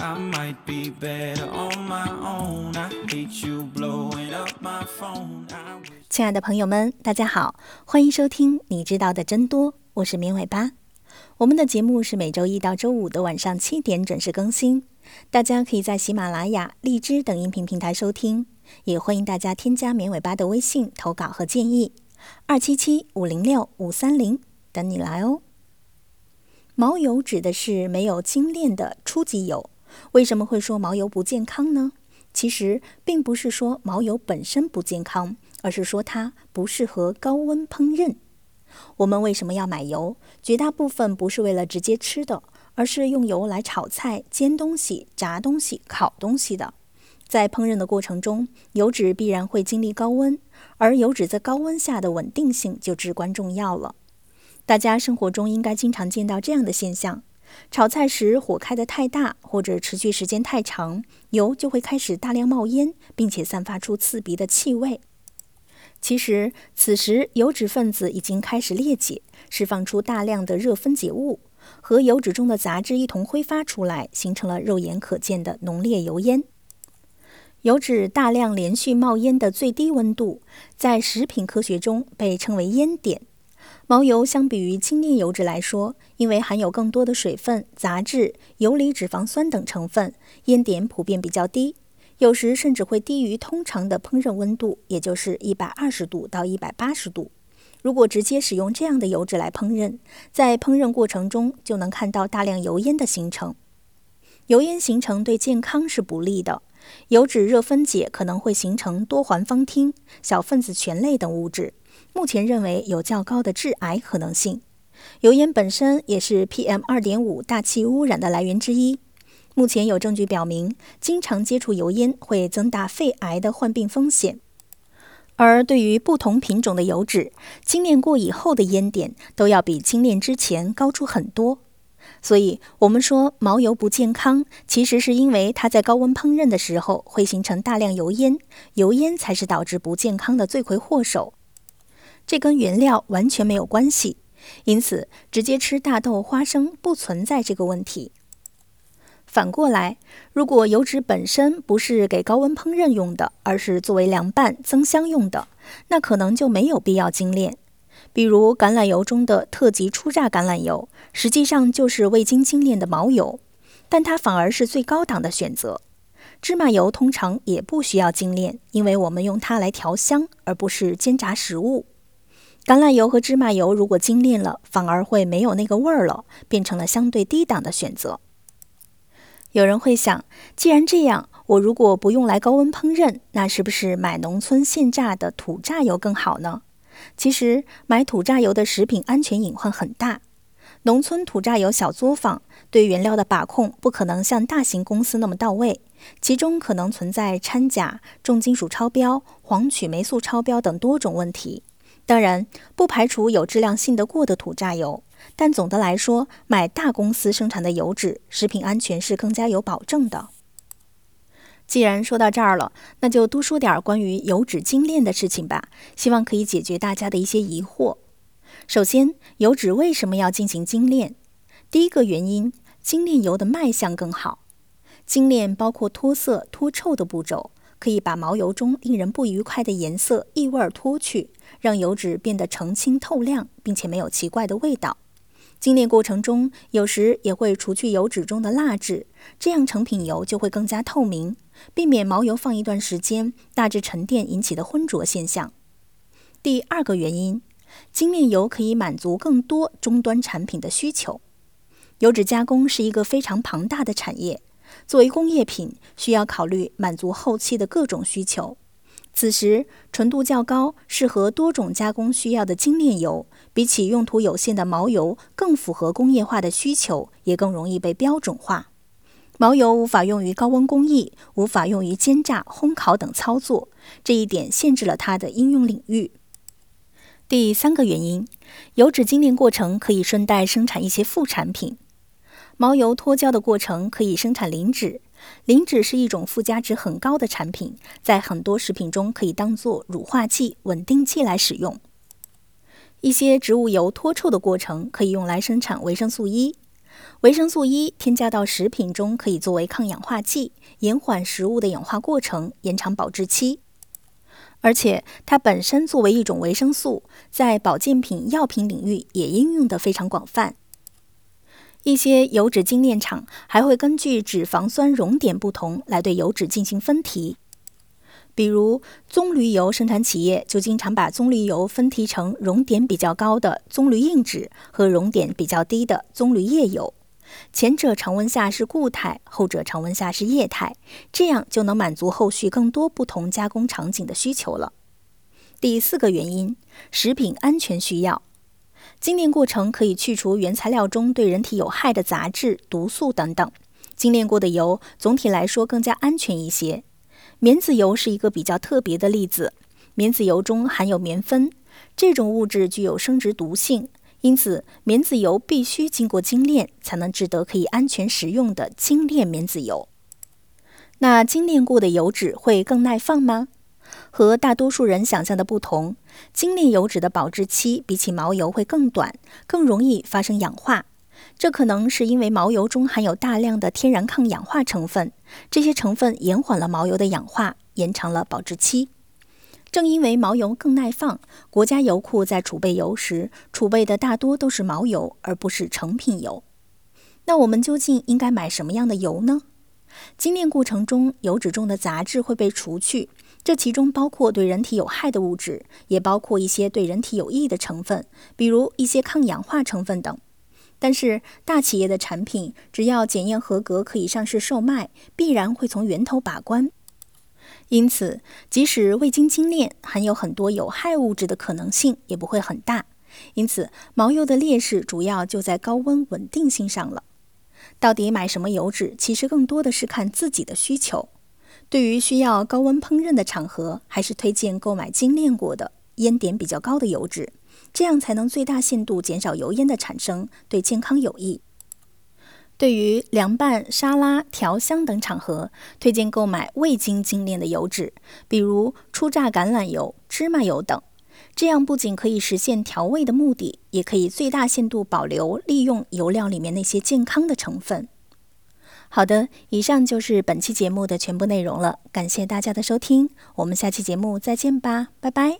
I might be better on my own. I hate you blowing up my phone. I wish 亲爱的朋友们，大家好，欢迎收听《你知道的真多》，我是绵尾巴。我们的节目是每周一到周五的晚上七点准时更新，大家可以在喜马拉雅、荔枝等音频平台收听，也欢迎大家添加绵尾巴的微信投稿和建议，二七七五零六五三零等你来哦。毛油指的是没有精炼的初级油。为什么会说毛油不健康呢？其实并不是说毛油本身不健康，而是说它不适合高温烹饪。我们为什么要买油？绝大部分不是为了直接吃的，而是用油来炒菜、煎东西、炸东西、烤东西的。在烹饪的过程中，油脂必然会经历高温，而油脂在高温下的稳定性就至关重要了。大家生活中应该经常见到这样的现象：炒菜时火开得太大，或者持续时间太长，油就会开始大量冒烟，并且散发出刺鼻的气味。其实，此时油脂分子已经开始裂解，释放出大量的热分解物，和油脂中的杂质一同挥发出来，形成了肉眼可见的浓烈油烟。油脂大量连续冒烟的最低温度，在食品科学中被称为烟点。毛油相比于精炼油脂来说，因为含有更多的水分、杂质、游离脂肪酸等成分，烟点普遍比较低。有时甚至会低于通常的烹饪温度，也就是一百二十度到一百八十度。如果直接使用这样的油脂来烹饪，在烹饪过程中就能看到大量油烟的形成。油烟形成对健康是不利的，油脂热分解可能会形成多环芳烃、小分子醛类等物质，目前认为有较高的致癌可能性。油烟本身也是 PM 二点五大气污染的来源之一。目前有证据表明，经常接触油烟会增大肺癌的患病风险。而对于不同品种的油脂，精炼过以后的烟点都要比精炼之前高出很多。所以，我们说毛油不健康，其实是因为它在高温烹饪的时候会形成大量油烟，油烟才是导致不健康的罪魁祸首。这跟原料完全没有关系，因此直接吃大豆、花生不存在这个问题。反过来，如果油脂本身不是给高温烹饪用的，而是作为凉拌、增香用的，那可能就没有必要精炼。比如橄榄油中的特级初榨橄榄油，实际上就是未经精炼的毛油，但它反而是最高档的选择。芝麻油通常也不需要精炼，因为我们用它来调香，而不是煎炸食物。橄榄油和芝麻油如果精炼了，反而会没有那个味儿了，变成了相对低档的选择。有人会想，既然这样，我如果不用来高温烹饪，那是不是买农村现榨的土榨油更好呢？其实，买土榨油的食品安全隐患很大。农村土榨油小作坊对原料的把控不可能像大型公司那么到位，其中可能存在掺假、重金属超标、黄曲霉素超标等多种问题。当然，不排除有质量信得过的土榨油。但总的来说，买大公司生产的油脂，食品安全是更加有保证的。既然说到这儿了，那就多说点关于油脂精炼的事情吧，希望可以解决大家的一些疑惑。首先，油脂为什么要进行精炼？第一个原因，精炼油的卖相更好。精炼包括脱色、脱臭的步骤，可以把毛油中令人不愉快的颜色、异味脱去，让油脂变得澄清透亮，并且没有奇怪的味道。精炼过程中，有时也会除去油脂中的蜡质，这样成品油就会更加透明，避免毛油放一段时间，大质沉淀引起的浑浊现象。第二个原因，精炼油可以满足更多终端产品的需求。油脂加工是一个非常庞大的产业，作为工业品，需要考虑满足后期的各种需求。此时，纯度较高、适合多种加工需要的精炼油，比起用途有限的毛油，更符合工业化的需求，也更容易被标准化。毛油无法用于高温工艺，无法用于煎炸、烘烤等操作，这一点限制了它的应用领域。第三个原因，油脂精炼过程可以顺带生产一些副产品。毛油脱胶的过程可以生产磷脂。磷脂是一种附加值很高的产品，在很多食品中可以当做乳化剂、稳定剂来使用。一些植物油脱臭的过程可以用来生产维生素 E。维生素 E 添加到食品中可以作为抗氧化剂，延缓食物的氧化过程，延长保质期。而且它本身作为一种维生素，在保健品、药品领域也应用得非常广泛。一些油脂精炼厂还会根据脂肪酸熔点不同来对油脂进行分提。比如棕榈油生产企业就经常把棕榈油分提成熔点比较高的棕榈硬脂和熔点比较低的棕榈液油。前者常温下是固态，后者常温下是液态，这样就能满足后续更多不同加工场景的需求了。第四个原因，食品安全需要。精炼过程可以去除原材料中对人体有害的杂质、毒素等等。精炼过的油总体来说更加安全一些。棉籽油是一个比较特别的例子。棉籽油中含有棉酚，这种物质具有生殖毒性。因此，棉籽油必须经过精炼，才能制得可以安全食用的精炼棉籽油。那精炼过的油脂会更耐放吗？和大多数人想象的不同，精炼油脂的保质期比起毛油会更短，更容易发生氧化。这可能是因为毛油中含有大量的天然抗氧化成分，这些成分延缓了毛油的氧化，延长了保质期。正因为毛油更耐放，国家油库在储备油时，储备的大多都是毛油，而不是成品油。那我们究竟应该买什么样的油呢？精炼过程中，油脂中的杂质会被除去，这其中包括对人体有害的物质，也包括一些对人体有益的成分，比如一些抗氧化成分等。但是，大企业的产品只要检验合格，可以上市售卖，必然会从源头把关。因此，即使未经精炼，含有很多有害物质的可能性也不会很大。因此，毛油的劣势主要就在高温稳定性上了。到底买什么油脂，其实更多的是看自己的需求。对于需要高温烹饪的场合，还是推荐购买精炼过的、烟点比较高的油脂，这样才能最大限度减少油烟的产生，对健康有益。对于凉拌、沙拉、调香等场合，推荐购买未经精炼的油脂，比如初榨橄榄油、芝麻油等。这样不仅可以实现调味的目的，也可以最大限度保留利用油料里面那些健康的成分。好的以上就是本期节目的全部内容了感谢大家的收听我们下期节目再见吧拜拜。